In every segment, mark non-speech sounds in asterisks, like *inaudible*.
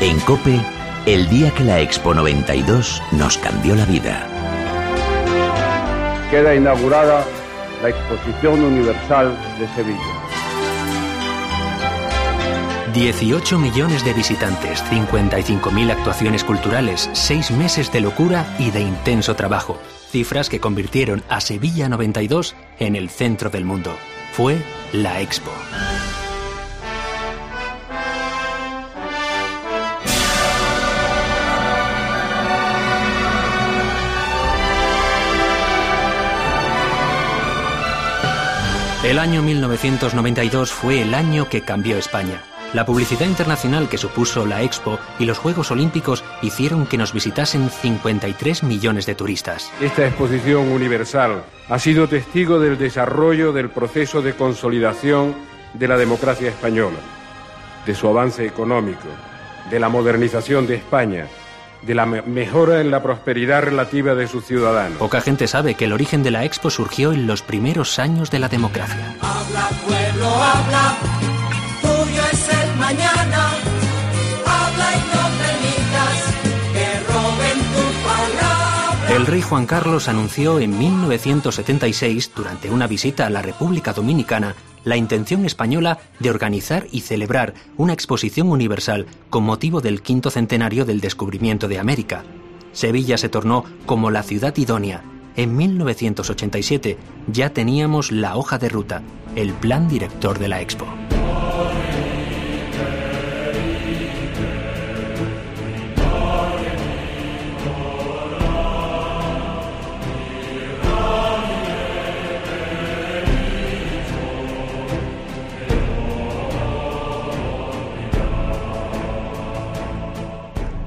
En Cope, el día que la Expo 92 nos cambió la vida. Queda inaugurada la Exposición Universal de Sevilla. 18 millones de visitantes, 55.000 actuaciones culturales, 6 meses de locura y de intenso trabajo. Cifras que convirtieron a Sevilla 92 en el centro del mundo. Fue la Expo. El año 1992 fue el año que cambió España. La publicidad internacional que supuso la Expo y los Juegos Olímpicos hicieron que nos visitasen 53 millones de turistas. Esta exposición universal ha sido testigo del desarrollo del proceso de consolidación de la democracia española, de su avance económico, de la modernización de España, de la mejora en la prosperidad relativa de sus ciudadanos. Poca gente sabe que el origen de la Expo surgió en los primeros años de la democracia. Habla pueblo, habla, tuyo es el mañana. El rey Juan Carlos anunció en 1976, durante una visita a la República Dominicana, la intención española de organizar y celebrar una exposición universal con motivo del quinto centenario del descubrimiento de América. Sevilla se tornó como la ciudad idónea. En 1987 ya teníamos la hoja de ruta, el plan director de la Expo.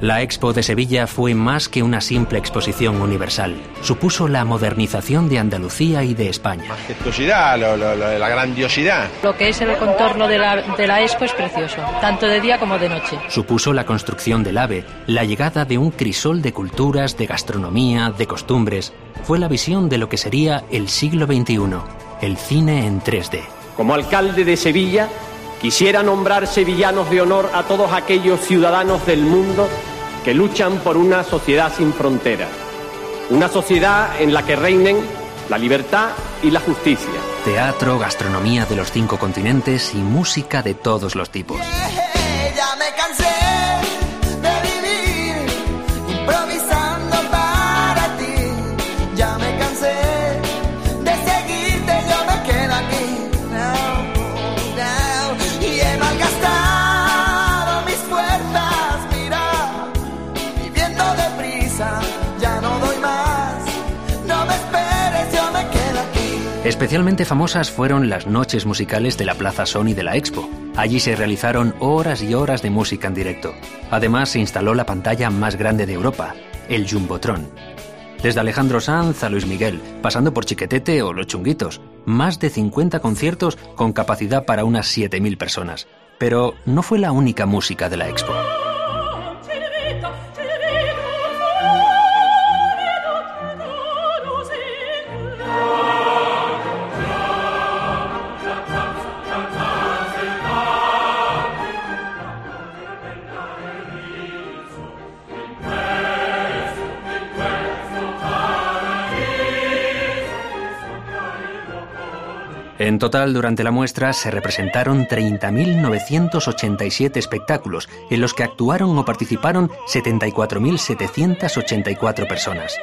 La Expo de Sevilla fue más que una simple exposición universal. Supuso la modernización de Andalucía y de España. majestuosidad, lo- lo- lo- la grandiosidad. Lo que es el contorno de la, de la expo es precioso, tanto de día como de noche. Supuso la construcción del AVE, la llegada de un crisol de culturas, de gastronomía, de costumbres. Fue la visión de lo que sería el siglo XXI, el cine en 3D. Como alcalde de Sevilla, quisiera nombrar sevillanos de honor a todos aquellos ciudadanos del mundo que luchan por una sociedad sin fronteras. Una sociedad en la que reinen la libertad y la justicia. Teatro, gastronomía de los cinco continentes y música de todos los tipos. Ya me cansé Especialmente famosas fueron las noches musicales de la Plaza Sony de la Expo. Allí se realizaron horas y horas de música en directo. Además se instaló la pantalla más grande de Europa, el Jumbotron. Desde Alejandro Sanz a Luis Miguel, pasando por Chiquetete o Los Chunguitos, más de 50 conciertos con capacidad para unas 7.000 personas. Pero no fue la única música de la Expo. En total, durante la muestra se representaron 30.987 espectáculos, en los que actuaron o participaron 74.784 personas.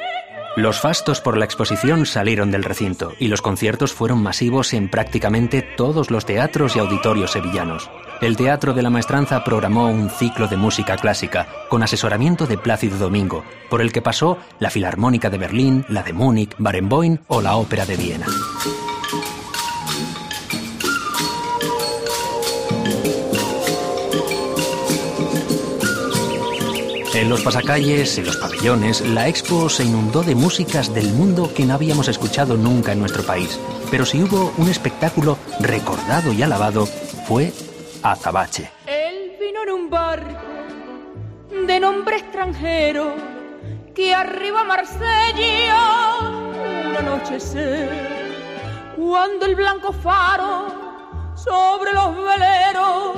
Los fastos por la exposición salieron del recinto y los conciertos fueron masivos en prácticamente todos los teatros y auditorios sevillanos. El Teatro de la Maestranza programó un ciclo de música clásica con asesoramiento de Plácido Domingo, por el que pasó la Filarmónica de Berlín, la de Múnich, Barenboim o la Ópera de Viena. En los pasacalles, en los pabellones, la expo se inundó de músicas del mundo que no habíamos escuchado nunca en nuestro país. Pero si hubo un espectáculo recordado y alabado, fue Azabache. Él vino en un barco de nombre extranjero que arriba Marsella un anochecer cuando el blanco faro sobre los veleros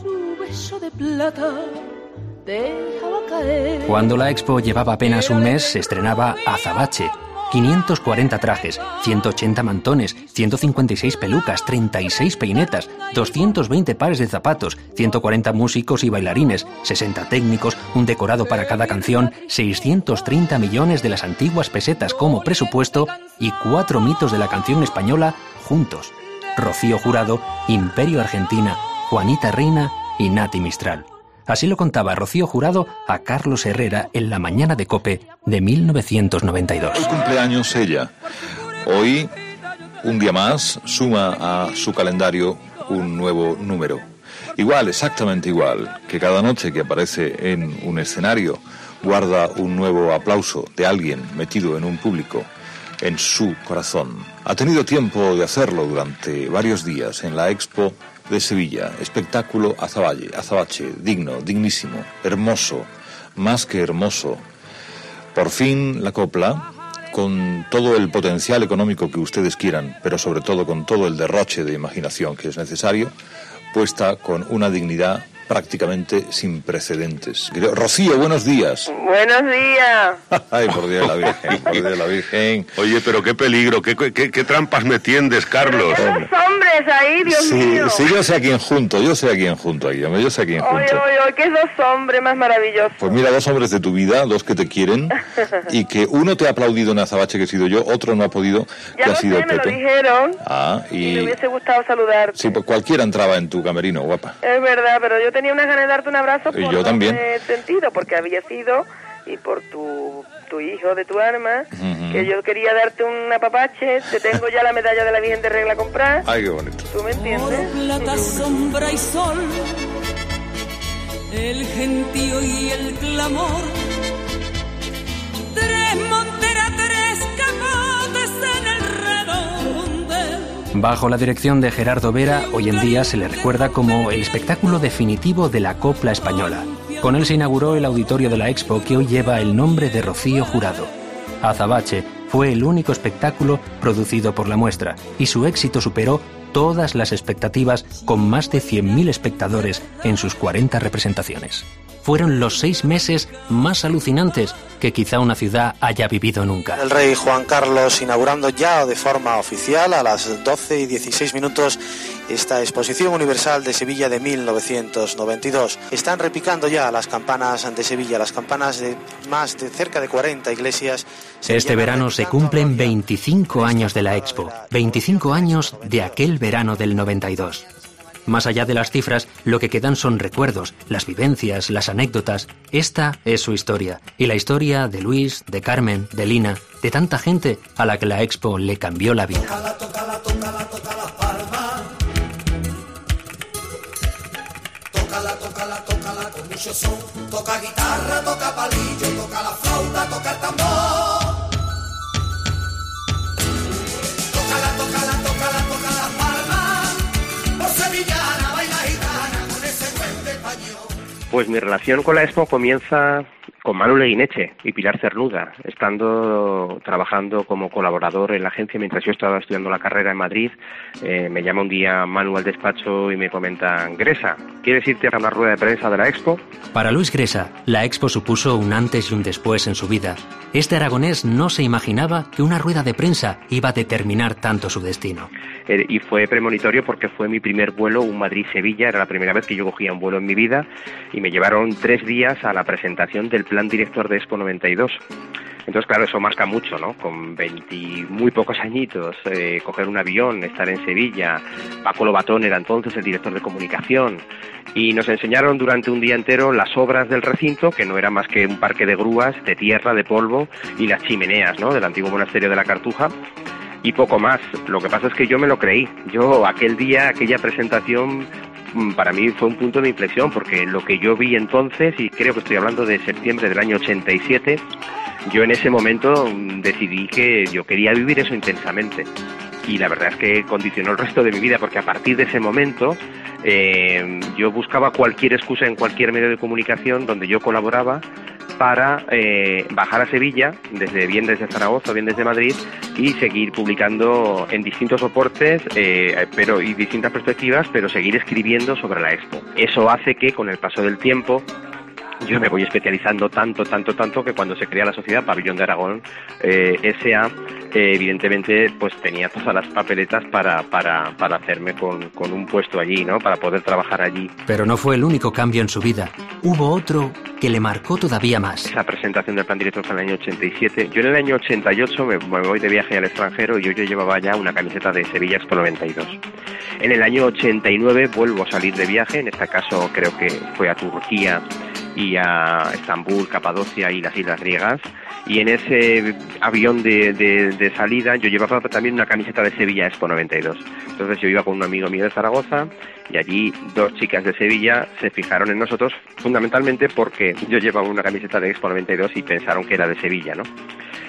su beso de plata. Cuando la expo llevaba apenas un mes, se estrenaba Azabache. 540 trajes, 180 mantones, 156 pelucas, 36 peinetas, 220 pares de zapatos, 140 músicos y bailarines, 60 técnicos, un decorado para cada canción, 630 millones de las antiguas pesetas como presupuesto y cuatro mitos de la canción española juntos. Rocío Jurado, Imperio Argentina, Juanita Reina y Nati Mistral. Así lo contaba Rocío Jurado a Carlos Herrera en la mañana de Cope de 1992. Hoy cumpleaños ella. Hoy, un día más, suma a su calendario un nuevo número. Igual, exactamente igual, que cada noche que aparece en un escenario guarda un nuevo aplauso de alguien metido en un público en su corazón. Ha tenido tiempo de hacerlo durante varios días en la Expo de Sevilla. Espectáculo Azabache, Azabache, digno, dignísimo, hermoso, más que hermoso. Por fin la copla, con todo el potencial económico que ustedes quieran, pero sobre todo con todo el derroche de imaginación que es necesario, puesta con una dignidad prácticamente sin precedentes. Rocío, buenos días. Buenos días. *laughs* Ay, por Dios la Virgen, por Dios la Virgen. Oye, pero qué peligro, qué, qué, qué trampas me tiendes, Carlos. Dos hombres ahí, Dios sí, mío. Sí, yo sé a quién junto, yo sé a quién junto aquí, yo sé a quién junto. Oye, oye, oye, qué dos hombres más maravillosos. Pues mira, dos hombres de tu vida, dos que te quieren, *laughs* y que uno te ha aplaudido en Azabache, que he sido yo, otro no ha podido, ya que ha sido sé, el me lo Pepe. dijeron. Ah, Y y... me hubiese gustado saludarte. Sí, pues cualquiera entraba en tu camerino, guapa. Es verdad, pero yo tenía unas ganas de darte un abrazo Y por yo también. sentido, porque había sido, y por tu, tu hijo de tu alma, Ujú. que yo quería darte un apapache, te tengo ya la medalla de la Virgen de Regla a comprar. Ay, qué bonito. ¿Tú me entiendes? plata, sombra y sol, el gentío y el clamor. Tres monteras, tres camotes en el. Bajo la dirección de Gerardo Vera, hoy en día se le recuerda como el espectáculo definitivo de la copla española. Con él se inauguró el auditorio de la Expo que hoy lleva el nombre de Rocío Jurado. Azabache fue el único espectáculo producido por la muestra y su éxito superó todas las expectativas con más de 100.000 espectadores en sus 40 representaciones. Fueron los seis meses más alucinantes que quizá una ciudad haya vivido nunca. El rey Juan Carlos inaugurando ya de forma oficial a las 12 y 16 minutos esta exposición universal de Sevilla de 1992. Están repicando ya las campanas de Sevilla, las campanas de más de cerca de 40 iglesias. Este verano se cumplen 25 años de la Expo, 25 años de aquel verano del 92. Más allá de las cifras, lo que quedan son recuerdos, las vivencias, las anécdotas. Esta es su historia, y la historia de Luis, de Carmen, de Lina, de tanta gente a la que la Expo le cambió la vida. Son. Toca guitarra, toca palillo, toca la flauta, toca el tambor. Tócala, tócala, tócala, toca las palmas. Por sevillana, baila gitana con ese buen español. Pues mi relación con la Expo comienza con Manu Leguineche y Pilar Cernuda, estando trabajando como colaborador en la agencia mientras yo estaba estudiando la carrera en Madrid. eh, me llama un día Manu al despacho y me comentan, Gresa, ¿quieres irte a una rueda de prensa de la Expo? Para Luis Gresa, la Expo supuso un antes y un después en su vida. Este aragonés no se imaginaba que una rueda de prensa iba a determinar tanto su destino. Eh, y fue premonitorio porque fue mi primer vuelo, un Madrid-Sevilla, era la primera vez que yo cogía un vuelo en mi vida y me llevaron tres días a la presentación del plan director de Expo 92. Entonces, claro, eso marca mucho, ¿no? Con 20 muy pocos añitos, eh, coger un avión, estar en Sevilla. Paco Lobatón era entonces el director de comunicación. Y nos enseñaron durante un día entero las obras del recinto, que no era más que un parque de grúas, de tierra, de polvo y las chimeneas, ¿no? Del antiguo monasterio de la Cartuja y poco más. Lo que pasa es que yo me lo creí. Yo aquel día, aquella presentación, para mí fue un punto de inflexión, porque lo que yo vi entonces, y creo que estoy hablando de septiembre del año 87, yo en ese momento mm, decidí que yo quería vivir eso intensamente. Y la verdad es que condicionó el resto de mi vida, porque a partir de ese momento eh, yo buscaba cualquier excusa en cualquier medio de comunicación donde yo colaboraba para eh, bajar a Sevilla, desde bien desde Zaragoza, bien desde Madrid, y seguir publicando en distintos soportes, eh, pero y distintas perspectivas, pero seguir escribiendo sobre la Expo. Eso hace que con el paso del tiempo yo me voy especializando tanto, tanto, tanto que cuando se crea la sociedad Pabellón de Aragón eh, SA, eh, evidentemente pues tenía todas las papeletas para, para, para hacerme con, con un puesto allí, ¿no? Para poder trabajar allí. Pero no fue el único cambio en su vida. Hubo otro que le marcó todavía más. Esa presentación del plan director fue en el año 87. Yo en el año 88 me, me voy de viaje al extranjero y yo, yo llevaba ya una camiseta de Sevilla Expo 92. En el año 89 vuelvo a salir de viaje, en este caso creo que fue a Turquía y a Estambul, Capadocia y las Islas Griegas. Y en ese avión de, de- de salida yo llevaba también una camiseta de Sevilla Expo 92. Entonces yo iba con un amigo mío de Zaragoza y allí dos chicas de Sevilla se fijaron en nosotros fundamentalmente porque yo llevaba una camiseta de Expo 92 y pensaron que era de Sevilla, ¿no?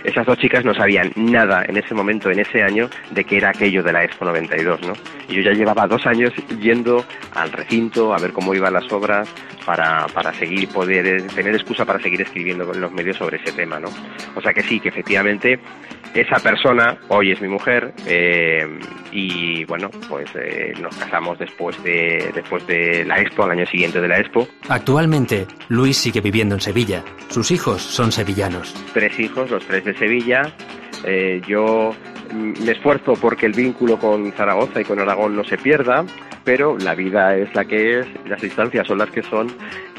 Esas dos chicas no sabían nada en ese momento, en ese año, de que era aquello de la Expo 92, ¿no? Y yo ya llevaba dos años yendo al recinto a ver cómo iban las obras para, para seguir, poder eh, tener excusa para seguir escribiendo con los medios sobre ese tema, ¿no? O sea que sí, que efectivamente esa persona hoy es mi mujer eh, y bueno, pues eh, nos casamos después de, después de la Expo, al año siguiente de la Expo. Actualmente, Luis sigue viviendo en Sevilla. Sus hijos son sevillanos. tres hijos, los tres de Sevilla. Eh, yo me esfuerzo porque el vínculo con Zaragoza y con Aragón no se pierda, pero la vida es la que es, las distancias son las que son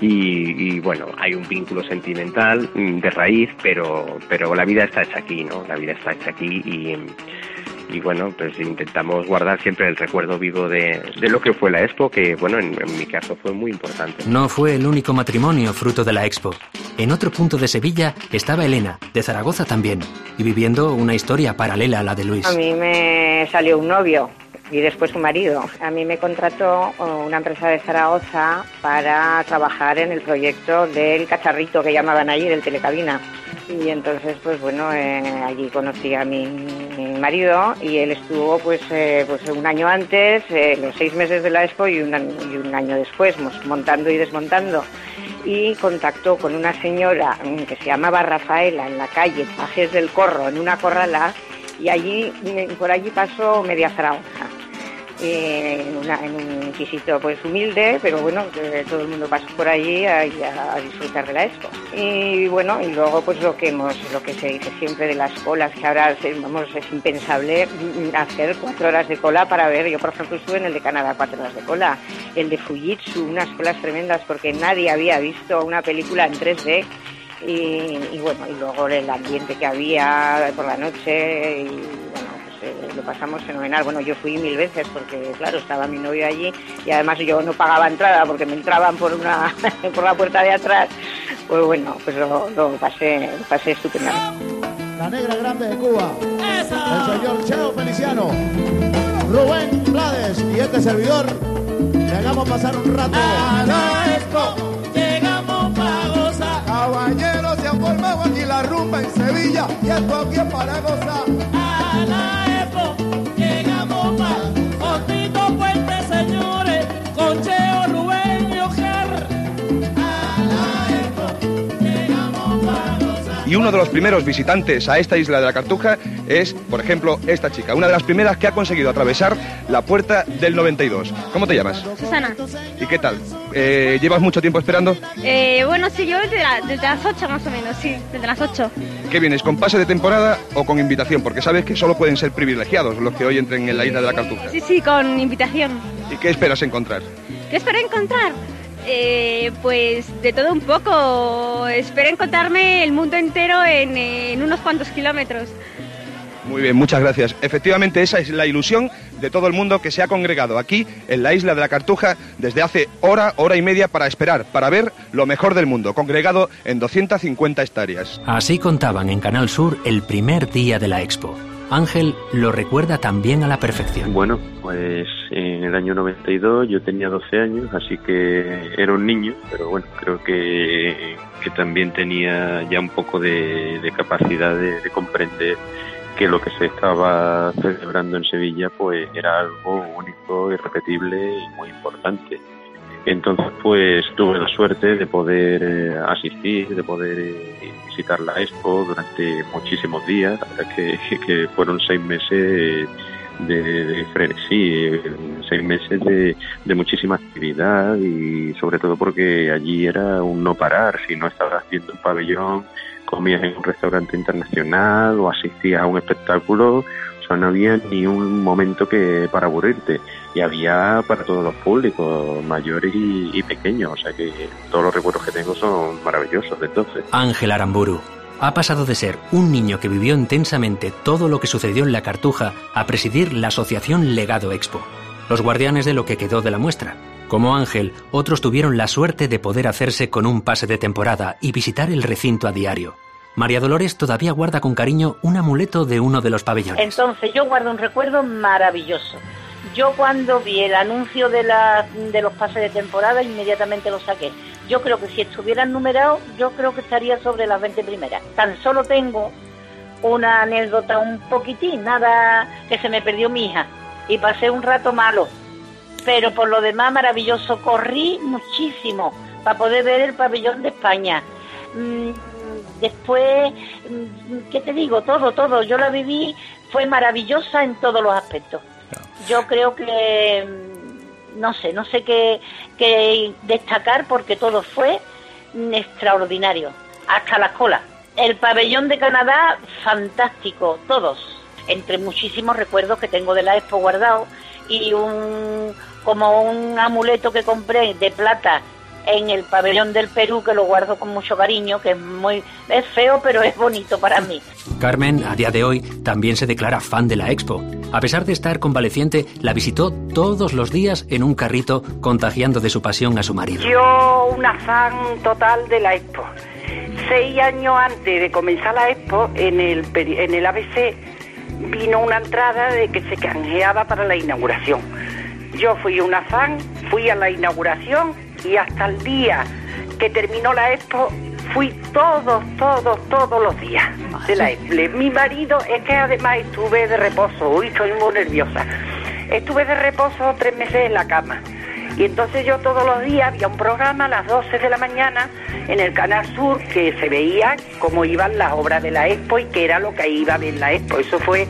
y, y, bueno, hay un vínculo sentimental mm, de raíz, pero, pero la vida está hecha aquí, ¿no? La vida está hecha aquí y, y bueno, pues intentamos guardar siempre el recuerdo vivo de, de lo que fue la Expo, que bueno, en, en mi caso fue muy importante. No fue el único matrimonio fruto de la Expo. En otro punto de Sevilla estaba Elena, de Zaragoza también, y viviendo una historia paralela a la de Luis. A mí me salió un novio y después un marido. A mí me contrató oh, una empresa de Zaragoza para trabajar en el proyecto del cacharrito que llamaban allí, del telecabina. Y entonces, pues bueno, eh, allí conocí a mi, marido y él estuvo pues, eh, pues un año antes, eh, los seis meses de la Expo y un, y un año después, montando y desmontando. Y contactó con una señora mm, que se llamaba Rafaela en la calle Pajes del Corro, en una corrala, y allí, por allí pasó media Zaragoza. Eh, en, un pisito pues humilde, pero bueno, todo el mundo pasó por allí a, a disfrutar de la expo. Y bueno, y luego pues lo que hemos, lo que se dice siempre de las colas, que ahora vamos, es impensable hacer cuatro horas de cola para ver, yo por ejemplo estuve en el de Canadá cuatro horas de cola, el de Fujitsu, unas colas tremendas porque nadie había visto una película en 3D. Y, y bueno, y luego el ambiente que había por la noche y bueno, pues, eh, lo pasamos fenomenal. Bueno, yo fui mil veces porque, claro, estaba mi novio allí y además yo no pagaba entrada porque me entraban por una *laughs* por la puerta de atrás. Pues bueno, pues lo, lo pasé, lo pasé estupendamente. La negra grande de Cuba. El señor Cheo Feliciano. Rubén Blades y este servidor. Le hagamos pasar un rato. Caballeros se han formado aquí la rumba en Sevilla y esto aquí es para gozar. A la expo llegamos para Y uno de los primeros visitantes a esta isla de la Cartuja es, por ejemplo, esta chica, una de las primeras que ha conseguido atravesar la puerta del 92. ¿Cómo te llamas? Susana. ¿Y qué tal? Eh, ¿Llevas mucho tiempo esperando? Eh, bueno, sí, yo desde, la- desde las 8 más o menos, sí, desde las 8. ¿Qué vienes, con pase de temporada o con invitación? Porque sabes que solo pueden ser privilegiados los que hoy entren en la isla de la Cartuja. Sí, sí, con invitación. ¿Y qué esperas encontrar? ¿Qué espero encontrar? Eh, pues de todo un poco. Espero encontrarme el mundo entero en, en unos cuantos kilómetros. Muy bien, muchas gracias. Efectivamente, esa es la ilusión de todo el mundo que se ha congregado aquí en la isla de la Cartuja desde hace hora, hora y media para esperar, para ver lo mejor del mundo, congregado en 250 hectáreas. Así contaban en Canal Sur el primer día de la Expo. Ángel lo recuerda también a la perfección. Bueno, pues en el año 92 yo tenía 12 años, así que era un niño, pero bueno, creo que, que también tenía ya un poco de, capacidad de, de comprender que lo que se estaba celebrando en Sevilla pues era algo único, irrepetible y muy importante. Entonces pues tuve la suerte de poder eh, asistir, de poder eh, visitar la expo durante muchísimos días, que, *laughs* que fueron seis meses de, de frenesí, seis meses de, de muchísima actividad y sobre todo porque allí era un no parar, si no estabas viendo un pabellón, comías en un restaurante internacional o asistías a un espectáculo, no había ni un momento que para aburrirte y había para todos los públicos, mayores y, y pequeños, o sea que todos los recuerdos que tengo son maravillosos de entonces. Ángel Aramburu ha pasado de ser un niño que vivió intensamente todo lo que sucedió en la Cartuja a presidir la asociación Legado Expo, los guardianes de lo que quedó de la muestra. Como Ángel, otros tuvieron la suerte de poder hacerse con un pase de temporada y visitar el recinto a diario. María Dolores todavía guarda con cariño un amuleto de uno de los pabellones. Entonces yo guardo un recuerdo maravilloso. Yo cuando vi el anuncio de, la, de los pases de temporada inmediatamente lo saqué. Yo creo que si estuvieran numerados, yo creo que estaría sobre las 20 primeras. Tan solo tengo una anécdota un poquitín, nada que se me perdió mi hija y pasé un rato malo. Pero por lo demás maravilloso, corrí muchísimo para poder ver el pabellón de España. Después, mm, ¿qué te digo? Todo, todo. Yo la viví, fue maravillosa en todos los aspectos. Yo creo que, mm, no sé, no sé qué, qué destacar porque todo fue mm, extraordinario, hasta la cola. El pabellón de Canadá, fantástico, todos, entre muchísimos recuerdos que tengo de la Expo guardado y un como un amuleto que compré de plata en el pabellón del Perú que lo guardo con mucho cariño, que es muy es feo pero es bonito para mí. Carmen, a día de hoy, también se declara fan de la Expo. A pesar de estar convaleciente, la visitó todos los días en un carrito, contagiando de su pasión a su marido. Yo una fan total de la Expo. Seis años antes de comenzar la Expo, en el, peri- en el ABC vino una entrada de que se canjeaba para la inauguración. Yo fui una fan, fui a la inauguración y hasta el día que terminó la Expo fui todos, todos, todos los días de la Expo. Mi marido es que además estuve de reposo, hoy estoy muy nerviosa. Estuve de reposo tres meses en la cama. Y entonces yo todos los días había un programa a las 12 de la mañana en el Canal Sur que se veía cómo iban las obras de la Expo y qué era lo que iba a ver la Expo. Eso fue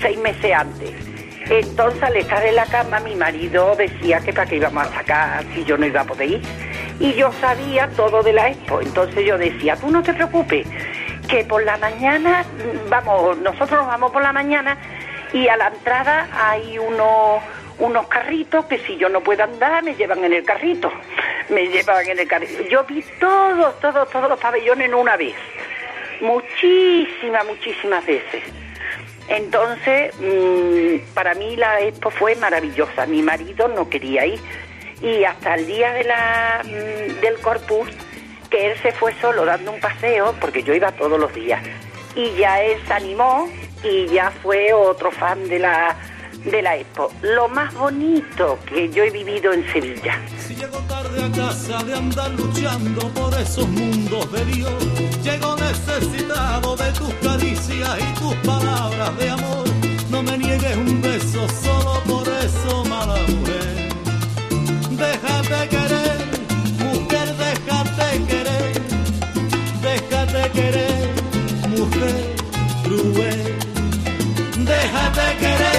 seis meses antes. Entonces al estar en la cama mi marido decía que para qué íbamos a sacar si yo no iba a poder ir. Y yo sabía todo de la Expo. Entonces yo decía, tú no te preocupes, que por la mañana, vamos, nosotros nos vamos por la mañana y a la entrada hay unos unos carritos que si yo no puedo andar me llevan en el carrito. Me llevan en el carrito. Yo vi todos, todos, todos los pabellones en una vez. Muchísimas, muchísimas veces. Entonces, mm, para mí la expo fue maravillosa. Mi marido no quería ir. Y hasta el día mm, del Corpus, que él se fue solo dando un paseo, porque yo iba todos los días. Y ya él se animó y ya fue otro fan de la, de la expo. Lo más bonito que yo he vivido en Sevilla. A casa de andar luchando por esos mundos de Dios, llego necesitado de tus caricias y tus palabras de amor. No me niegues un beso solo por eso, mala mujer. Déjate querer, mujer, déjate querer. Déjate querer, mujer cruel. Déjate querer,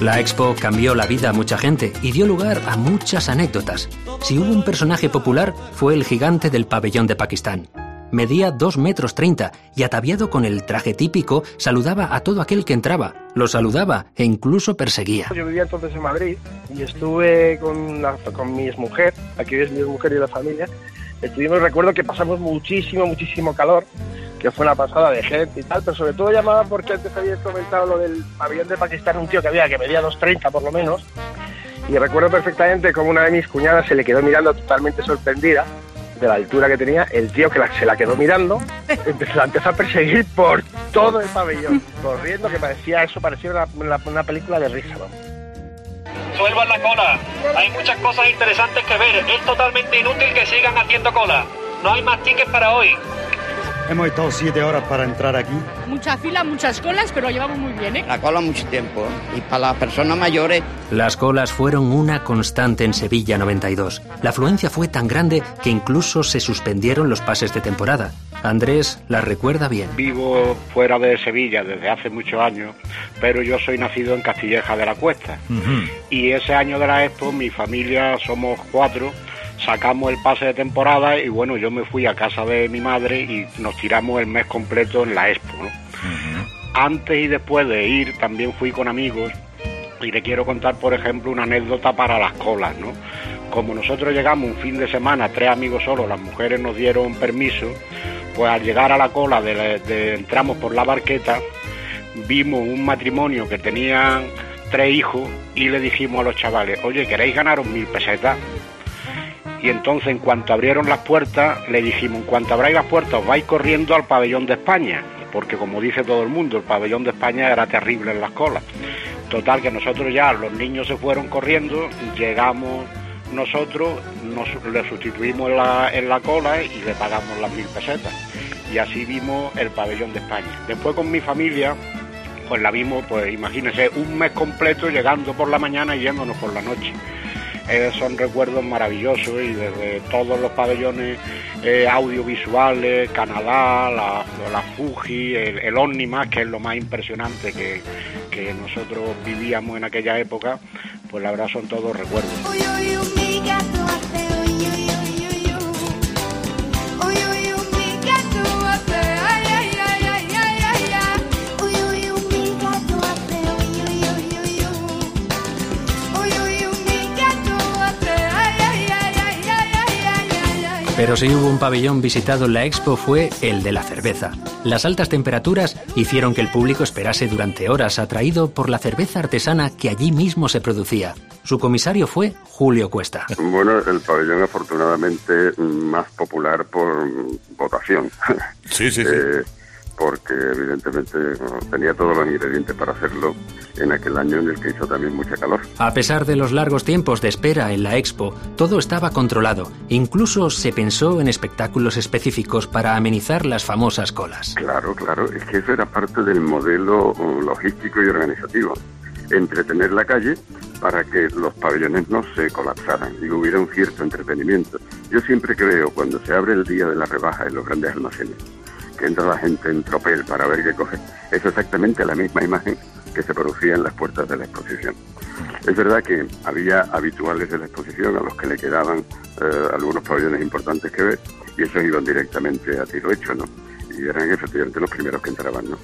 La Expo cambió la vida a mucha gente y dio lugar a muchas anécdotas. Si hubo un personaje popular, fue el gigante del pabellón de Pakistán. Medía 2 metros 30 y ataviado con el traje típico, saludaba a todo aquel que entraba. Lo saludaba e incluso perseguía. Yo vivía entonces en Madrid y estuve con, la- con mi mujer, aquí es mi mujer y la familia. Estuvimos, recuerdo que pasamos muchísimo, muchísimo calor, que fue una pasada de gente y tal, pero sobre todo llamaba porque antes habías comentado lo del pabellón de Pakistán, un tío que había que medía 2.30 por lo menos. Y recuerdo perfectamente como una de mis cuñadas se le quedó mirando totalmente sorprendida de la altura que tenía. El tío que se la quedó mirando la *laughs* empezó a perseguir por todo el pabellón, corriendo, que parecía eso, parecía una, película de risa. Suelvan la cola. Hay muchas cosas interesantes que ver. Es totalmente inútil que sigan haciendo cola. No hay más tickets para hoy. Hemos estado siete horas para entrar aquí. Muchas filas, muchas colas, pero lo llevamos muy bien, ¿eh? La cola mucho tiempo. Y para las personas mayores... Las colas fueron una constante en Sevilla 92. La afluencia fue tan grande que incluso se suspendieron los pases de temporada. Andrés la recuerda bien. Vivo fuera de Sevilla desde hace muchos años, pero yo soy nacido en Castilleja de la Cuesta. Y ese año de la Expo, mi familia somos cuatro, sacamos el pase de temporada y bueno, yo me fui a casa de mi madre y nos tiramos el mes completo en la Expo. ¿no? Antes y después de ir también fui con amigos y le quiero contar, por ejemplo, una anécdota para las colas, ¿no? Como nosotros llegamos un fin de semana, tres amigos solos, las mujeres nos dieron permiso, pues al llegar a la cola, de, la- de- entramos por la barqueta, vimos un matrimonio que tenían tres hijos y le dijimos a los chavales, oye, ¿queréis ganaros mil pesetas? Y entonces en cuanto abrieron las puertas, le dijimos, en cuanto abráis las puertas, os vais corriendo al pabellón de España, porque como dice todo el mundo, el pabellón de España era terrible en las colas. Total, que nosotros ya, los niños se fueron corriendo, llegamos nosotros, nos, le sustituimos en la, en la cola y le pagamos las mil pesetas. Y así vimos el pabellón de España. Después con mi familia, pues la vimos, pues imagínense, un mes completo llegando por la mañana y yéndonos por la noche. Eh, son recuerdos maravillosos y desde todos los pabellones eh, audiovisuales, Canadá, la, la Fuji, el, el Omnimax, que es lo más impresionante que, que nosotros vivíamos en aquella época, pues la verdad son todos recuerdos. Pero si hubo un pabellón visitado en la expo fue el de la cerveza. Las altas temperaturas hicieron que el público esperase durante horas atraído por la cerveza artesana que allí mismo se producía. Su comisario fue Julio Cuesta. Bueno, el pabellón afortunadamente más popular por votación. Sí, sí, sí. Eh, porque evidentemente bueno, tenía todos los ingredientes para hacerlo en aquel año en el que hizo también mucha calor. A pesar de los largos tiempos de espera en la expo, todo estaba controlado. Incluso se pensó en espectáculos específicos para amenizar las famosas colas. Claro, claro, es que eso era parte del modelo uh, logístico y organizativo. Entretener la calle para que los pabellones no se colapsaran y hubiera un cierto entretenimiento. Yo siempre creo, cuando se abre el día de la rebaja en los grandes almacenes, que entra la gente en tropel para ver qué coge, es exactamente la misma imagen que se producía en las puertas de la exposición. Es verdad que había habituales de la exposición a los que le quedaban eh, algunos pabellones importantes que ver y esos iban directamente a tiro hecho, ¿no? Y eran efectivamente los primeros que entraban, ¿no?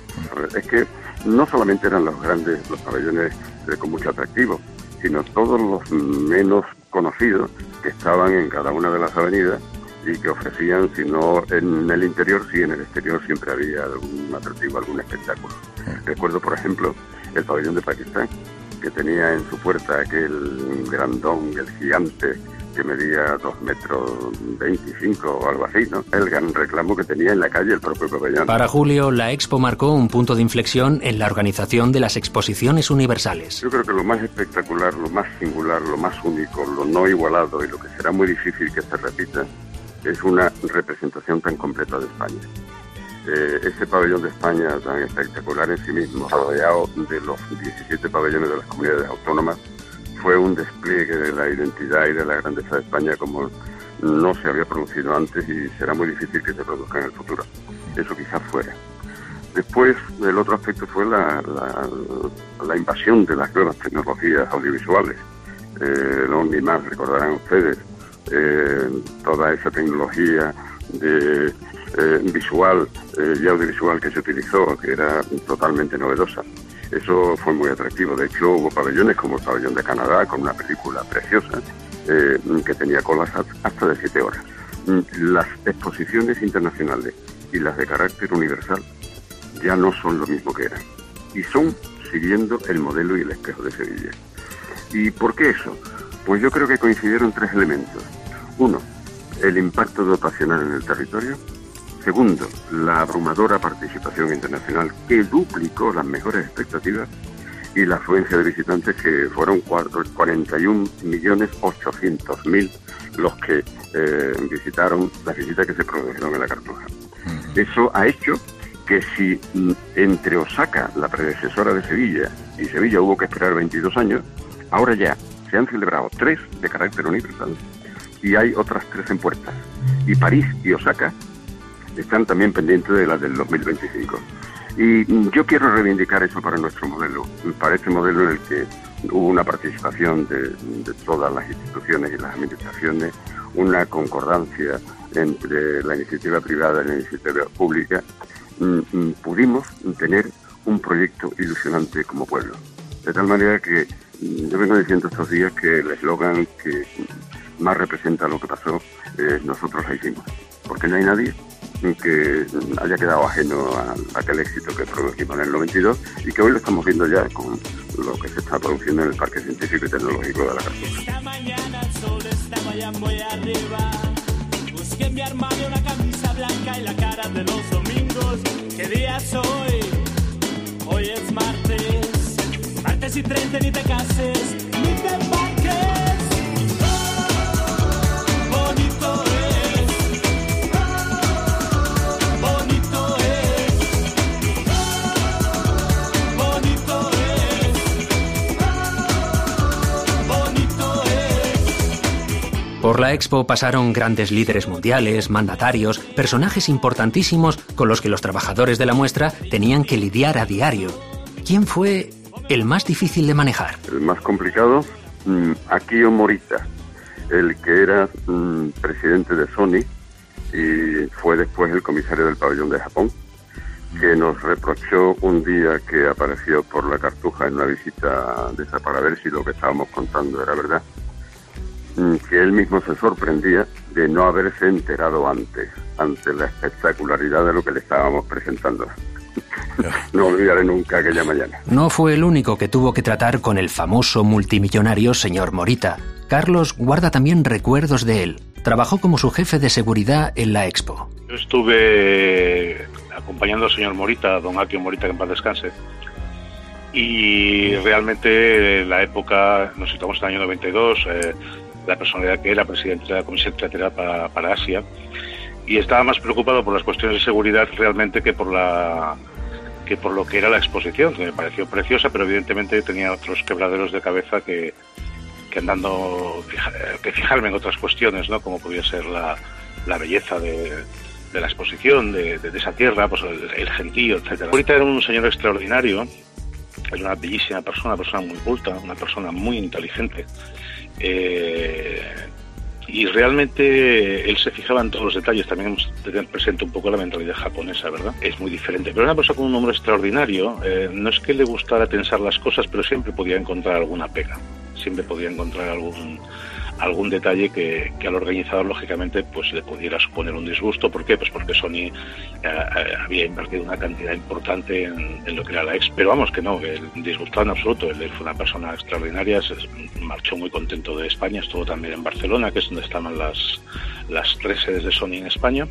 Es que no solamente eran los grandes, los pabellones eh, con mucho atractivo, sino todos los menos conocidos que estaban en cada una de las avenidas y que ofrecían, si no en el interior, sí en el exterior siempre había algún atractivo, algún espectáculo. Recuerdo, por ejemplo, el pabellón de Pakistán, que tenía en su puerta aquel grandón, el gigante, que medía dos metros veinticinco o algo así, ¿no? El gran reclamo que tenía en la calle el propio pabellón. Para Julio, la expo marcó un punto de inflexión en la organización de las exposiciones universales. Yo creo que lo más espectacular, lo más singular, lo más único, lo no igualado y lo que será muy difícil que se repita es una representación tan completa de España. Eh, ese pabellón de España tan espectacular en sí mismo, rodeado de los 17 pabellones de las comunidades autónomas, fue un despliegue de la identidad y de la grandeza de España como no se había producido antes y será muy difícil que se produzca en el futuro. Eso quizás fuera. Después, el otro aspecto fue la, invasión de las nuevas tecnologías audiovisuales. Eh, no ni más recordarán ustedes eh, toda esa tecnología de eh, visual eh, y audiovisual que se utilizó, que era totalmente novedosa. Eso fue muy atractivo. De hecho, hubo pabellones como el pabellón de Canadá, con una película preciosa, eh, que tenía colas hasta de siete horas. Mm, Las exposiciones internacionales y las de carácter universal ya no son lo mismo que eran. Y son siguiendo el modelo y el espejo de Sevilla. ¿Y por qué eso? Pues yo creo que coincidieron tres elementos. Uno, el impacto dotacional en el territorio. Segundo, la abrumadora participación internacional que duplicó las mejores expectativas y la afluencia de visitantes que fueron 41 millones 800 mil los que eh, visitaron las visitas que se produjeron en la Cartuja. Eso ha hecho que si mm, entre Osaka, la predecesora de Sevilla, y Sevilla hubo que esperar 22 años, ahora ya se han celebrado tres de carácter universal y hay otras tres en puertas. Y París y Osaka están también pendientes de las del 2025. Y yo quiero reivindicar eso para nuestro modelo, para este modelo en el que hubo una participación de, de todas las instituciones y las administraciones, una concordancia entre la iniciativa privada y la iniciativa pública, mm, mm, pudimos tener un proyecto ilusionante como pueblo. De tal manera que yo vengo diciendo estos días que el eslogan que más representa lo que pasó, eh, nosotros lo hicimos. Porque no hay nadie que haya quedado ajeno a, aquel éxito que produjimos en el 92 y que hoy lo estamos viendo ya con lo que se está produciendo en el Parque Científico y Tecnológico de la Cartuja. Esta mañana el sol estaba ya muy arriba. Busqué mi armario una camisa blanca y la cara de los domingos. ¿Qué día es? Hoy es martes. Y 30 ni te cases, ni te embarques. Bonito es. Bonito es. Bonito es. Bonito es. Por la expo pasaron grandes líderes mundiales, mandatarios, personajes importantísimos con los que los trabajadores de la muestra tenían que lidiar a diario. ¿Quién fue el más difícil de manejar? El más complicado, mm, Akio Morita, el que era mm, presidente de Sony y fue después el comisario del pabellón de Japón, que nos reprochó un día que apareció por la cartuja en una visita de esa para ver si lo que estábamos contando era verdad, mm, que él mismo se sorprendía de no haberse enterado antes, ante la espectacularidad de lo que le estábamos presentando. No olvidaré nunca aquella mañana. No fue el único que tuvo que tratar con el famoso multimillonario señor Morita. Carlos guarda también recuerdos de él. Trabajó como su jefe de seguridad en la expo. Yo estuve acompañando al señor Morita, don Akio Morita, que en paz descanse. Y realmente en la época, nos situamos en el año 92, eh, la personalidad que era presidente de la Comisión Trilateral para, para Asia, y estaba más preocupado por las cuestiones de seguridad realmente que por la que por lo que era la exposición, que me pareció preciosa, pero evidentemente tenía otros quebraderos de cabeza que, que andando que fijarme en otras cuestiones, ¿no? Como podía ser la, la belleza de, de la exposición, de, de- de esa tierra, pues el, el gentío, etcétera. Ahorita era un señor extraordinario, es una bellísima persona, una persona muy culta, una persona muy inteligente. Eh, y realmente él se fijaba en todos los detalles, también hemos tener presente un poco la mentalidad japonesa, ¿verdad? Es muy diferente. Pero una persona con un nombre extraordinario, eh, no es que le gustara tensar las cosas, pero siempre podía encontrar alguna pega, siempre podía encontrar algún algún detalle que, al organizador lógicamente pues le pudiera suponer un disgusto. ¿Por qué? Pues porque Sony eh, eh, había invertido una cantidad importante en, lo que era la ex. Pero vamos que no, el disgustado en absoluto. Él fue una persona extraordinaria, se marchó muy contento de España, estuvo también en Barcelona, que es donde estaban las, las tres sedes de Sony en España.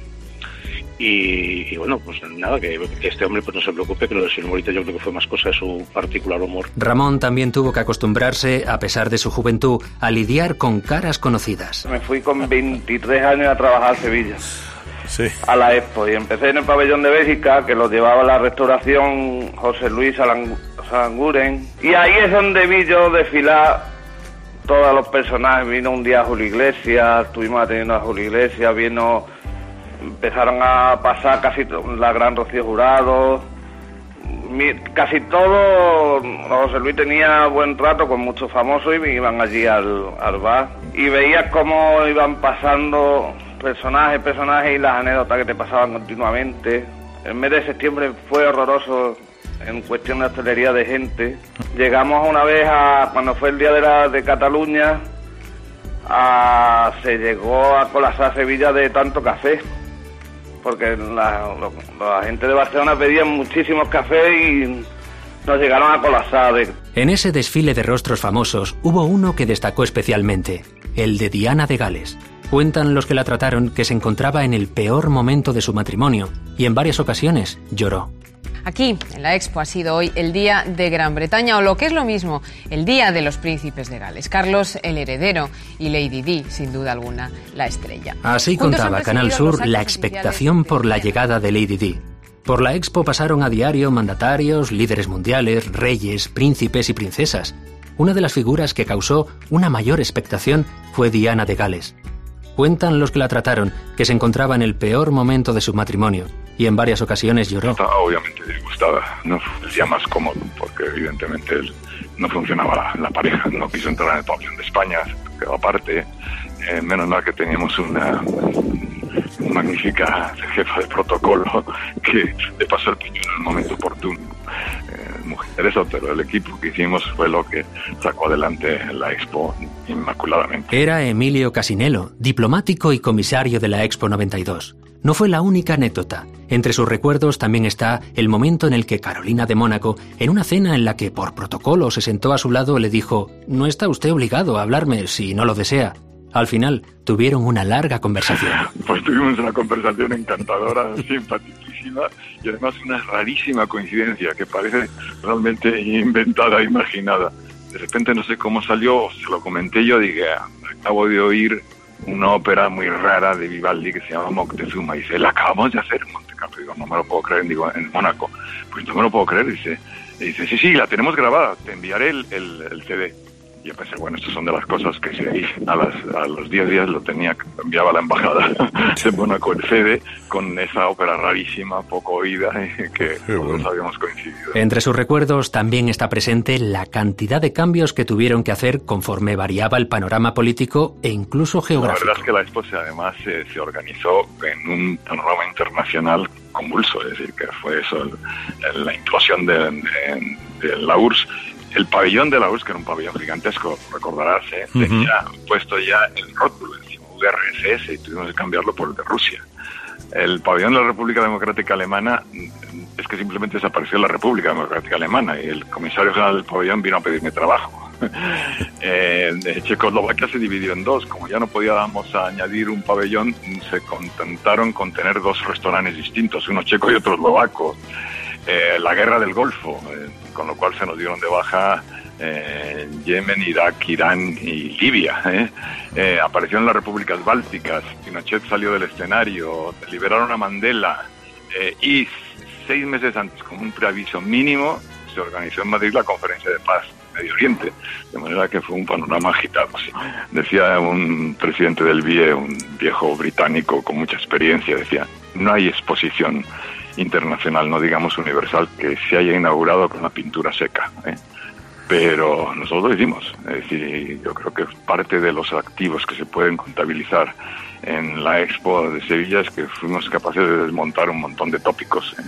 Y, y bueno, pues nada, que, que este hombre pues no se preocupe, que lo de señor Morita yo creo que fue más cosa de su particular humor. Ramón también tuvo que acostumbrarse, a pesar de su juventud, a lidiar con caras conocidas. Me fui con 23 años a trabajar a Sevilla. A la Expo. Y empecé en el pabellón de Bélgica, que lo llevaba la restauración José Luis Alang- Alanguren. Y ahí es donde vi yo desfilar todos los personajes. Vino un día Julio Iglesias, estuvimos atendiendo a Julio Iglesias, vino... Empezaron a pasar casi la gran Rocío Jurado, casi todo, José Luis tenía buen trato con muchos famosos y me iban allí al, bar. Y veías cómo iban pasando personajes, personajes y las anécdotas que te pasaban continuamente. El mes de septiembre fue horroroso en cuestión de hostelería de gente. Llegamos una vez a, cuando fue el día de, la, de Cataluña, se llegó a colapsar Sevilla de tanto café porque la, gente de Barcelona pedía muchísimos cafés y nos llegaron a colapsar. En ese desfile de rostros famosos hubo uno que destacó especialmente, el de Diana de Gales. Cuentan los que la trataron que se encontraba en el peor momento de su matrimonio y en varias ocasiones lloró. Aquí, en la Expo, ha sido hoy el Día de Gran Bretaña, o lo que es lo mismo, el Día de los Príncipes de Gales. Carlos, el heredero, y Lady Di, sin duda alguna, la estrella. Así contaba Canal Sur la expectación por la llegada de Lady Di. Por la Expo pasaron a diario mandatarios, líderes mundiales, reyes, príncipes y princesas. Una de las figuras que causó una mayor expectación fue Diana de Gales. Cuentan los que la trataron que se encontraba en el peor momento de su matrimonio y en varias ocasiones lloró. Estaba obviamente disgustada, no día más cómodo porque evidentemente no funcionaba la, pareja, no quiso entrar en el pabellón de España, quedó aparte. Eh, menos mal que teníamos una magnífica jefa de protocolo que le pasó el puño en el momento oportuno. Mujeres, pero el equipo que hicimos fue lo que sacó adelante la Expo inmaculadamente. Era Emilio Casinello, diplomático y comisario de la Expo 92. No fue la única anécdota. Entre sus recuerdos también está el momento en el que Carolina de Mónaco, en una cena en la que por protocolo se sentó a su lado, le dijo, No está usted obligado a hablarme si no lo desea. Al final, tuvieron una larga conversación. *laughs* Pues tuvimos una conversación encantadora, *laughs* simpaticísima y además una rarísima coincidencia que parece realmente inventada, imaginada. De repente no sé cómo salió, se lo comenté yo, dije, acabo de oír una ópera muy rara de Vivaldi que se llama Moctezuma. Y dice, la acabamos de hacer en Monte Carlo. Digo, no me lo puedo creer, digo, en Mónaco. Pues no me lo puedo creer, dice. Dice, sí, sí, la tenemos grabada, te enviaré el, el, el CD yo pensé, bueno, estas son de las cosas que si a, las, a los 10 días lo tenía, enviaba a la embajada *laughs* de Mónaco el CD con esa ópera rarísima, poco oída, *laughs* que todos habíamos coincidido. Entre sus recuerdos también está presente la cantidad de cambios que tuvieron que hacer conforme variaba el panorama político e incluso geográfico. La verdad es que la Expo además se, se organizó en un panorama internacional convulso, es decir, que fue eso, la implosión de, de, de la URSS el pabellón de la URSS, que era un pabellón gigantesco, recordarás, ¿eh? tenía puesto ya el rótulo encima de RSS y tuvimos que cambiarlo por el de Rusia. El pabellón de la República Democrática Alemana mm, es que simplemente desapareció la República Democrática Alemana y el comisario general del pabellón vino a pedirme trabajo. *laughs* eh, Checoslovaquia se dividió en dos. Como ya no podíamos añadir un pabellón, se contentaron con tener dos restaurantes distintos, uno checo y otro eslovaco. Eh, la guerra del Golfo, eh, con lo cual se nos dieron de baja eh, Yemen, Irak, Irán y Libia. ¿eh? aparecieron las repúblicas bálticas, Pinochet salió del escenario, liberaron a Mandela y seis meses antes, con un preaviso mínimo, se organizó en Madrid la conferencia de paz Medio Oriente, de manera que fue un panorama agitado. Decía un presidente del BIE, un viejo británico con mucha experiencia, decía, no hay exposición internacional, no digamos universal, que se haya inaugurado con la pintura seca. ¿eh? Pero nosotros lo hicimos. Es decir, yo creo que parte de los activos que se pueden contabilizar en la Expo de Sevilla es que fuimos capaces de desmontar un montón de tópicos. ¿eh?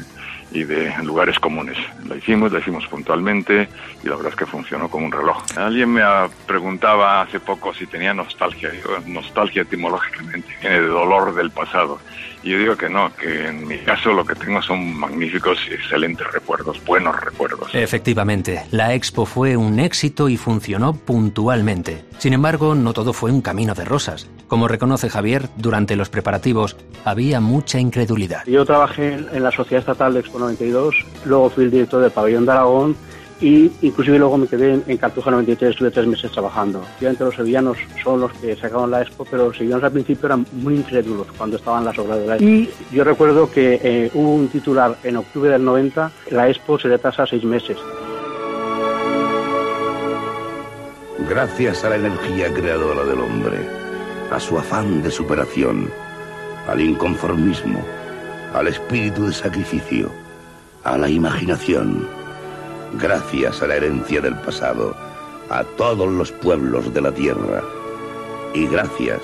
Y de lugares comunes. La hicimos, la hicimos puntualmente y la verdad es que funcionó como un reloj. Alguien me preguntaba hace poco si tenía nostalgia. nostalgia etimológicamente viene de dolor del pasado. Y yo digo que no, que en mi caso lo que tengo son magníficos y excelentes recuerdos, buenos recuerdos. Efectivamente, la expo fue un éxito y funcionó puntualmente. Sin embargo, no todo fue un camino de rosas. Como reconoce Javier, durante los preparativos había mucha incredulidad. Yo trabajé en la Sociedad Estatal de Expo 92, luego fui el director del Pabellón de Aragón y inclusive luego me quedé en Cartuja 93, estuve tres meses trabajando. Obviamente los sevillanos son los que sacaron la expo, pero los sevillanos al principio eran muy incrédulos cuando estaban las obras de la expo. Y yo recuerdo que eh, hubo un titular en octubre del 90, la expo se retrasa seis meses. Gracias a la energía creadora del hombre, a su afán de superación, al inconformismo, al espíritu de sacrificio, a la imaginación, gracias a la herencia del pasado, a todos los pueblos de la tierra y gracias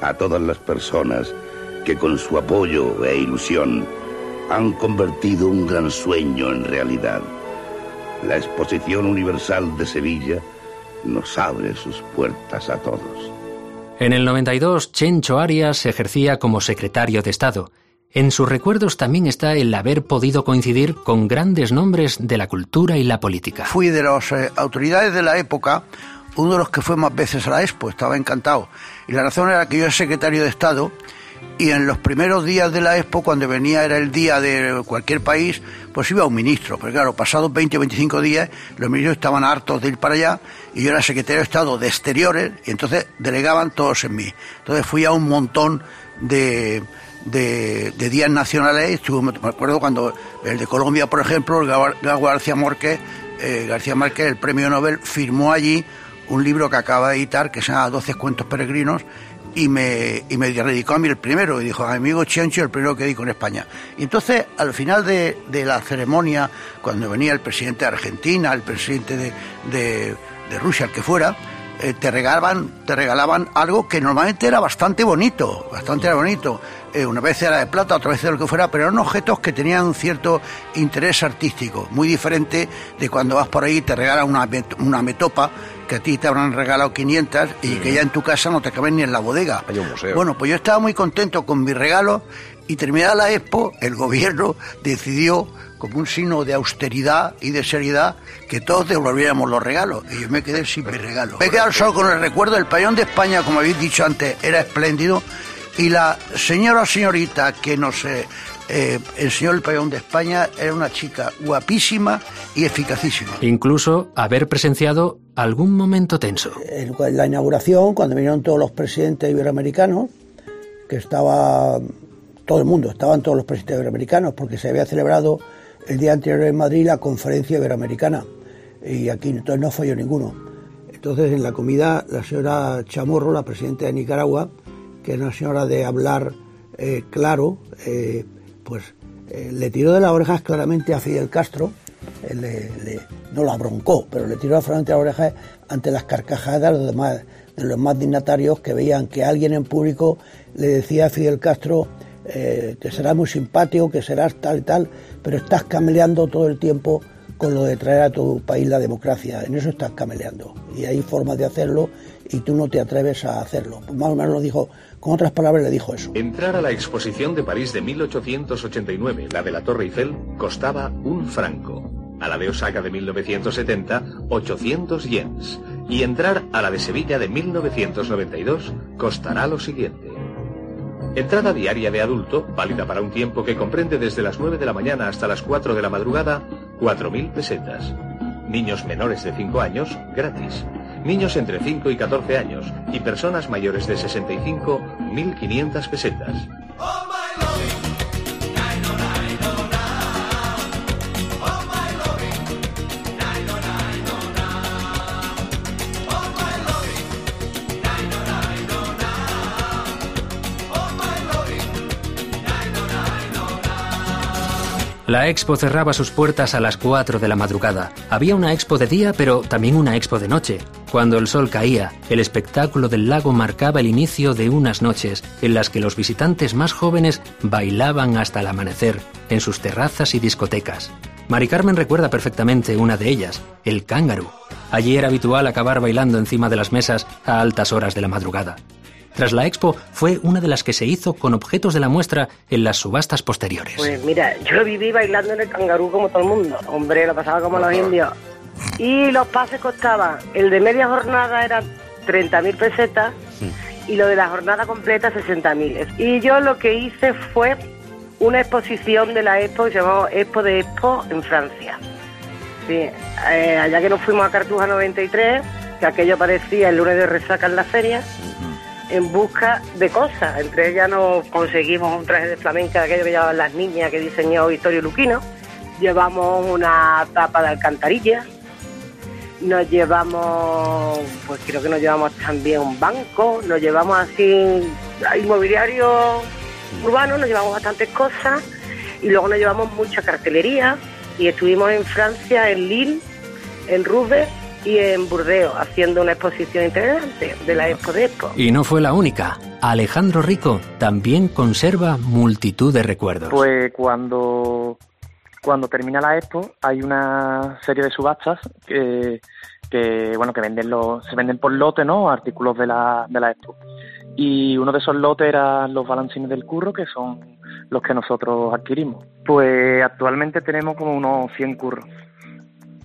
a todas las personas que con su apoyo e ilusión han convertido un gran sueño en realidad. La Exposición Universal de Sevilla nos abre sus puertas a todos. En el 92, Chencho Arias ejercía como secretario de Estado en sus recuerdos también está el haber podido coincidir con grandes nombres de la cultura y la política. Fui de las eh, autoridades de la época uno de los que fue más veces a la Expo, estaba encantado. Y la razón era que yo era secretario de Estado y en los primeros días de la Expo, cuando venía era el día de cualquier país, pues iba un ministro. Pero claro, pasados 20 o 25 días, los ministros estaban hartos de ir para allá y yo era secretario de Estado de Exteriores y entonces delegaban todos en mí. Entonces fui a un montón de, de, días nacionales. Estuve, me acuerdo cuando el de Colombia, por ejemplo, el García Márquez, eh, García Márquez, el premio Nobel, firmó allí un libro que acaba de editar que se llama Doce cuentos peregrinos y me, y me dedicó a mí el primero y dijo, amigo Chencho, el primero que dijo en España. Y entonces, al final de, de, la ceremonia, cuando venía el presidente de Argentina, el presidente de, de, de Rusia, el que fuera, eh, te regalaban te regalaban algo que normalmente era bastante bonito, bastante era bonito. Eh, una vez era de plata, otra vez era lo que fuera, pero eran objetos que tenían cierto interés artístico, muy diferente de cuando vas por ahí y te regalan una, una metopa que a ti te habrán regalado 500 y que ya en tu casa no te caben ni en la bodega. Bueno, pues yo estaba muy contento con mi regalo y terminada la expo, el gobierno decidió, como un signo de austeridad y de seriedad, que todos devolviéramos los regalos. Y yo me quedé sin mi regalo. Me he quedado solo con el recuerdo del payón de España, como habéis dicho antes, era espléndido. Y la señora o señorita que nos eh, eh, enseñó el payón de España era una chica guapísima y eficacísima. Incluso haber presenciado algún momento tenso. En la inauguración, cuando vinieron todos los presidentes iberoamericanos, que estaba todo el mundo, estaban todos los presidentes iberoamericanos, porque se había celebrado el día anterior en Madrid la conferencia iberoamericana, y aquí entonces no falló ninguno. Entonces en la comida la señora Chamorro, la presidenta de Nicaragua, que es una señora de hablar eh, claro, eh, pues eh, le tiró de las orejas claramente a Fidel Castro, no la broncó, pero le tiró frente a las orejas ante las carcajadas de de los más dignatarios que veían que alguien en público le decía a Fidel Castro eh, que serás muy simpático, que serás tal y tal, pero estás cameleando todo el tiempo con lo de traer a tu país la democracia. En eso estás cameleando. Y hay formas de hacerlo y tú no te atreves a hacerlo. Pues más o menos lo dijo, con otras palabras le dijo eso. Entrar a la exposición de París de 1889, la de la Torre Eiffel, costaba un franco. A la de Osaka de 1970, 800 yens. Y entrar a la de Sevilla de 1992 costará lo siguiente. Entrada diaria de adulto, válida para un tiempo que comprende desde las 9 de la mañana hasta las 4 de la madrugada, 4.000 pesetas. Niños menores de 5 años, gratis. Niños entre 5 y 14 años y personas mayores de 65, 1.500 pesetas. La expo cerraba sus puertas a las 4 de la madrugada. Había una expo de día, pero también una expo de noche. Cuando el sol caía, el espectáculo del lago marcaba el inicio de unas noches en las que los visitantes más jóvenes bailaban hasta el amanecer en sus terrazas y discotecas. Mari Carmen recuerda perfectamente una de ellas, el cángaro. Allí era habitual acabar bailando encima de las mesas a altas horas de la madrugada. Tras la expo, fue una de las que se hizo con objetos de la muestra en las subastas posteriores. Pues mira, yo viví bailando en el cangarú como todo el mundo. Hombre, lo pasaba como los indios. Y los pases costaban, el de media jornada era 30.000 pesetas y lo de la jornada completa 60.000. Y yo lo que hice fue una exposición de la expo llamado Expo de Expo en Francia. Sí, eh, allá que nos fuimos a Cartuja 93, que aquello parecía el lunes de resaca en la feria en busca de cosas. Entre ellas nos conseguimos un traje de flamenca, aquello que llevaban las niñas que diseñó Vittorio Luquino. Llevamos una tapa de alcantarilla. Nos llevamos, pues creo que nos llevamos también un banco. Nos llevamos así, inmobiliario urbano, nos llevamos bastantes cosas. Y luego nos llevamos mucha cartelería. Y estuvimos en Francia, en Lille, en Roubaix y en Burdeos haciendo una exposición interesante de la Expo de Expo. Y no fue la única. Alejandro Rico también conserva multitud de recuerdos. Pues cuando, cuando termina la Expo hay una serie de subastas que, que bueno que venden los, se venden por lote, ¿no? Artículos de la, de la Expo. Y uno de esos lotes eran los balancines del curro, que son los que nosotros adquirimos. Pues actualmente tenemos como unos 100 curros.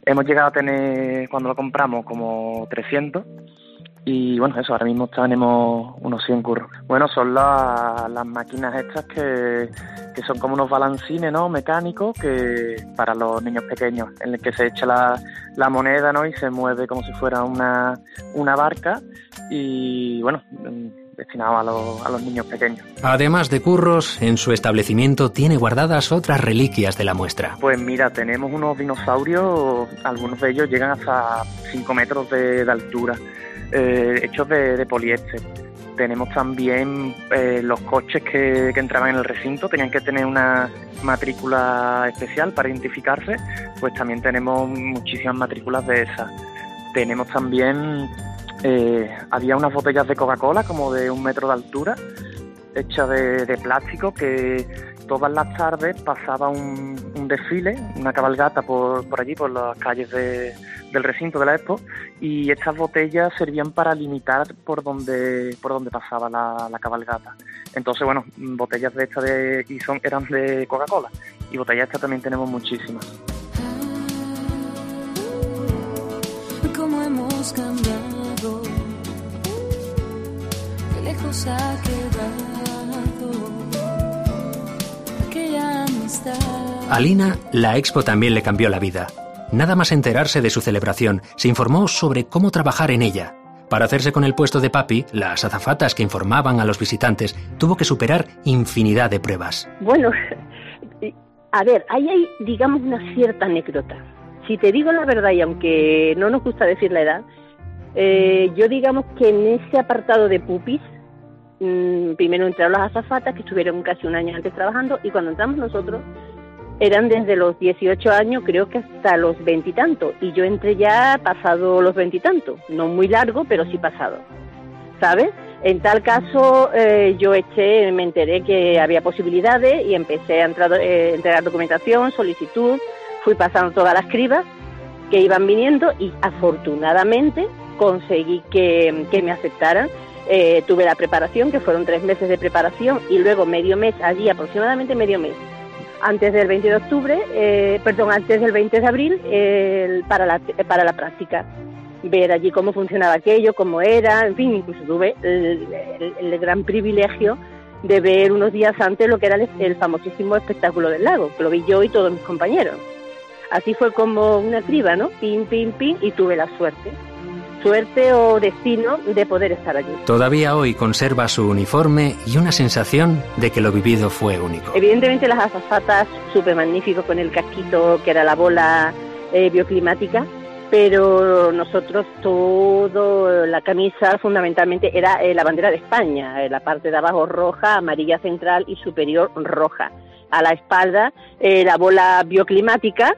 Hemos llegado a tener, cuando lo compramos, como 300, Y bueno, eso, ahora mismo tenemos unos 100 curros. Bueno, son las máquinas estas que, que son como unos balancines, ¿no? Mecánicos que para los niños pequeños, en el que se echa la, la moneda, ¿no? Y se mueve como si fuera una, una barca. Y bueno, destinado a los, a los niños pequeños. Además de curros, en su establecimiento tiene guardadas otras reliquias de la muestra. Pues mira, tenemos unos dinosaurios, algunos de ellos llegan hasta 5 metros de, altura, eh, hechos de, poliéster. Tenemos también eh, los coches que, que, entraban en el recinto, tenían que tener una matrícula especial para identificarse, pues también tenemos muchísimas matrículas de esas. Tenemos también eh, había unas botellas de Coca-Cola como de un metro de altura, hechas de, plástico, que todas las tardes pasaba un, desfile, una cabalgata por, por, allí, por las calles del recinto de la Expo, y estas botellas servían para limitar por donde, por donde pasaba la, cabalgata. Entonces, bueno, botellas de estas de, y son, eran de Coca-Cola, y botellas estas también tenemos muchísimas. ¿Cómo hemos cambiado? Lejos ha A Lina, la expo también le cambió la vida. Nada más enterarse de su celebración, se informó sobre cómo trabajar en ella. Para hacerse con el puesto de papi, las azafatas que informaban a los visitantes tuvo que superar infinidad de pruebas. Bueno, *laughs* a ver, ahí hay, digamos, una cierta anécdota. Si te digo la verdad, y aunque no nos gusta decir la edad, eh, yo digamos que en ese apartado de pupis, mm, primero entraron las azafatas, que estuvieron casi un año antes trabajando, y cuando entramos nosotros, eran desde los 18 años, creo que hasta los veintitantos, y, yo entré ya pasado los veintitantos, no muy largo, pero sí pasado, ¿sabes? En tal caso, eh, yo eché, me enteré que había posibilidades y empecé a entrar, eh, entregar documentación, solicitud, fui pasando todas las cribas que iban viniendo y afortunadamente conseguí que, me aceptaran. Eh, tuve la preparación, que fueron tres meses de preparación, y luego medio mes, allí aproximadamente medio mes, antes del 20 de octubre, eh, perdón, antes del 20 de abril, para, la, para la práctica. Ver allí cómo funcionaba aquello, cómo era, en fin, incluso tuve el, gran privilegio de ver unos días antes lo que era el, el, famosísimo espectáculo del lago, que lo vi yo y todos mis compañeros. Así fue como una criba, ¿no? Pim, pim, pim, y tuve la suerte suerte o destino de poder estar allí. Todavía hoy conserva su uniforme y una sensación de que lo vivido fue único. Evidentemente las azafatas, súper magnífico con el casquito que era la bola eh, bioclimática, pero nosotros todo, la camisa fundamentalmente era eh, la bandera de España, eh, la parte de abajo roja, amarilla central y superior roja. A la espalda la bola bioclimática,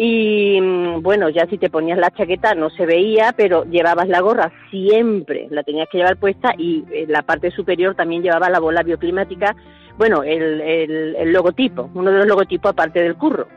y mm, bueno, ya si te ponías la chaqueta no se veía, pero llevabas la gorra siempre, la tenías que llevar puesta y en la parte superior también llevaba la bola bioclimática, bueno, el, el, logotipo, uno de los logotipos aparte del curro.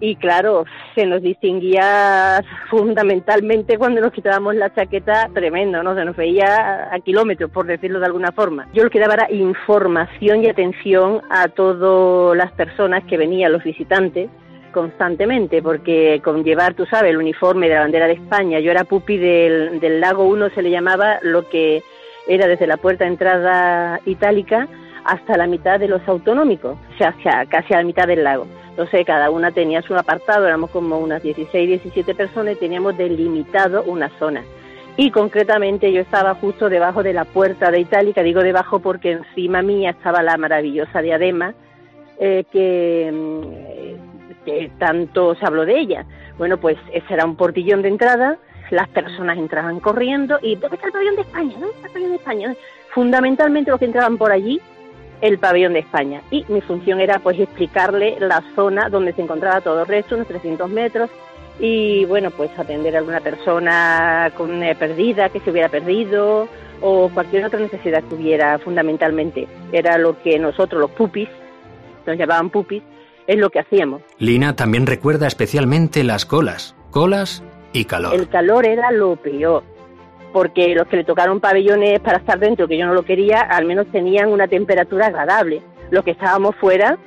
Y claro, se nos distinguía *laughs* fundamentalmente cuando nos quitábamos la chaqueta, tremendo, ¿no? Se nos veía a kilómetros, por decirlo de alguna forma. Yo lo que daba era información y atención a todas las personas que venían, los visitantes, constantemente, porque con llevar, tú sabes, el uniforme de la bandera de España, yo era pupi del, del lago 1, se le llamaba lo que era desde la puerta de entrada itálica hasta la mitad de los autonómicos, o sea, casi a la mitad del lago. Entonces, cada una tenía su apartado, éramos como unas 16, 17 personas y teníamos delimitado una zona. Y concretamente yo estaba justo debajo de la puerta de Itálica, digo debajo porque encima mía estaba la maravillosa diadema, eh, que mm, que tanto se habló de ella. Bueno, pues ese era un portillón de entrada, las personas entraban corriendo y ¿dónde está el pabellón de España? ¿Dónde está el pabellón de España? Fundamentalmente los que entraban por allí, el pabellón de España. Y mi función era pues explicarle la zona donde se encontraba todo el resto, unos 300 metros, y bueno, pues atender a alguna persona con perdida, que se hubiera perdido, o cualquier otra necesidad que hubiera fundamentalmente. Era lo que nosotros, los pupis, nos llamaban pupis, es lo que hacíamos. Lina también recuerda especialmente las colas, colas y calor. El calor era lo peor, porque los que le tocaron pabellones para estar dentro, que yo no lo quería, al menos tenían una temperatura agradable. Los que estábamos fuera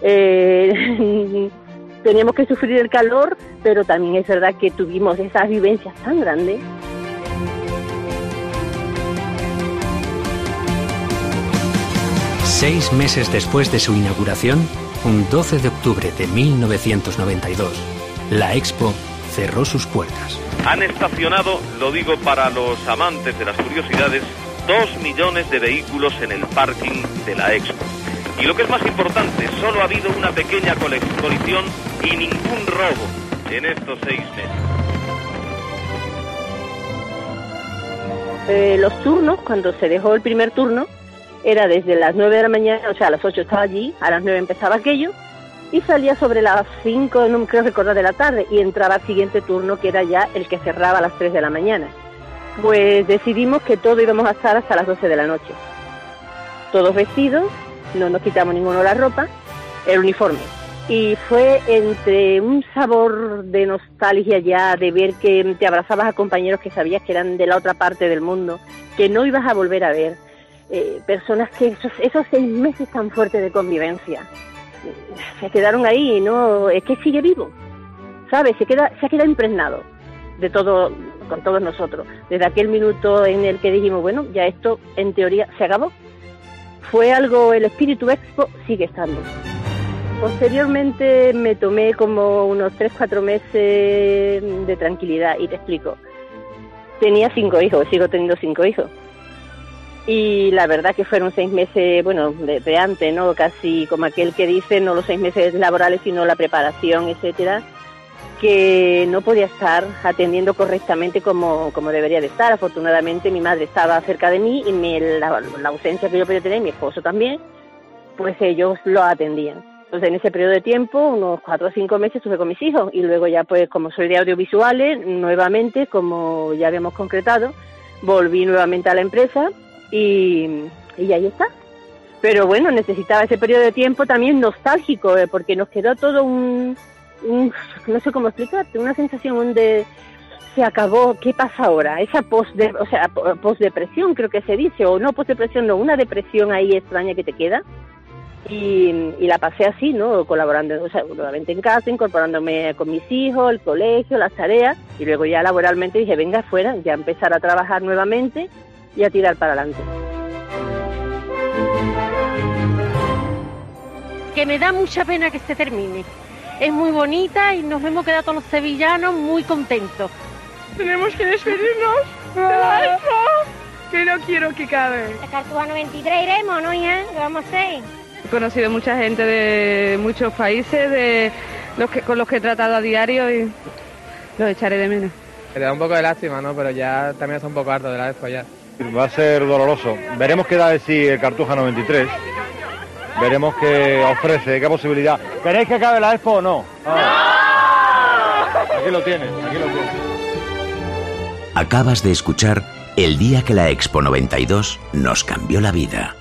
eh, *laughs* teníamos que sufrir el calor, pero también es verdad que tuvimos esas vivencias tan grandes. Seis meses después de su inauguración, un 12 de octubre de 1992, la Expo cerró sus puertas. Han estacionado, lo digo para los amantes de las curiosidades, dos millones de vehículos en el parking de la Expo. Y lo que es más importante, solo ha habido una pequeña colisión y ningún robo en estos seis meses. Eh, los turnos, cuando se dejó el primer turno, era desde las 9 de la mañana, o sea, a las 8 estaba allí, a las 9 empezaba aquello, y salía sobre las 5, no creo recordar, de la tarde, y entraba al siguiente turno, que era ya el que cerraba a las 3 de la mañana. Pues decidimos que todo íbamos a estar hasta las 12 de la noche. Todos vestidos, no nos quitamos ninguno la ropa, el uniforme. Y fue entre un sabor de nostalgia ya, de ver que te abrazabas a compañeros que sabías que eran de la otra parte del mundo, que no ibas a volver a ver, eh, personas que esos, esos seis meses tan fuertes de convivencia se quedaron ahí, ¿no? Es que sigue vivo, ¿sabes? Se, queda, se ha quedado impregnado de todo, con todos nosotros. Desde aquel minuto en el que dijimos, bueno, ya esto en teoría se acabó, fue algo, el espíritu expo sigue estando. Posteriormente me tomé como unos 3-4 meses de tranquilidad y te explico. Tenía cinco hijos, sigo teniendo cinco hijos. Y la verdad que fueron seis meses, bueno, de, antes, ¿no? Casi como aquel que dice, no los seis meses laborales, sino la preparación, etcétera que no podía estar atendiendo correctamente como, como debería de estar. Afortunadamente mi madre estaba cerca de mí y la, ausencia que yo podía tener, mi esposo también, pues ellos lo atendían. Entonces en ese periodo de tiempo, unos cuatro o cinco meses, estuve con mis hijos y luego ya pues como soy de audiovisuales, nuevamente, como ya habíamos concretado, volví nuevamente a la empresa y, y ahí está. Pero bueno, necesitaba ese periodo de tiempo también nostálgico, eh, porque nos quedó todo un, no sé cómo explicarte, una sensación donde se acabó, ¿qué pasa ahora? Esa post, de, o sea, depresión creo que se dice, o no post depresión, no, una depresión ahí extraña que te queda. Y, la pasé así, ¿no? Colaborando, o sea, nuevamente en casa, incorporándome con mis hijos, el colegio, las tareas, y luego ya laboralmente dije, venga afuera, ya empezar a trabajar nuevamente y a tirar para adelante. Que me da mucha pena que se termine es muy bonita y nos hemos quedado todos los sevillanos muy contentos. Tenemos que despedirnos de la que no quiero que cabe. La Cartuja 93 iremos, ¿no, hija? ¿Qué vamos a hacer? He conocido mucha gente de muchos países, de los que, con los que he tratado a diario y los echaré de menos. Me da un poco de lástima, ¿no? Pero ya también está un poco harto de la expo ya. Va a ser doloroso. Veremos qué da de sí el Cartuja 93 veremos qué ofrece, qué posibilidad. ¿Queréis que acabe la expo o no? Ah. Aquí lo tienes, aquí lo tienes. Acabas de escuchar El día que la Expo 92 nos cambió la vida.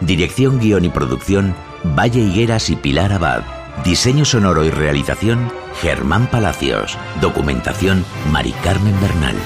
Dirección, guion y producción, Valle Higueras y Pilar Abad. Diseño sonoro y realización, Germán Palacios. Documentación, Mari Carmen Bernal.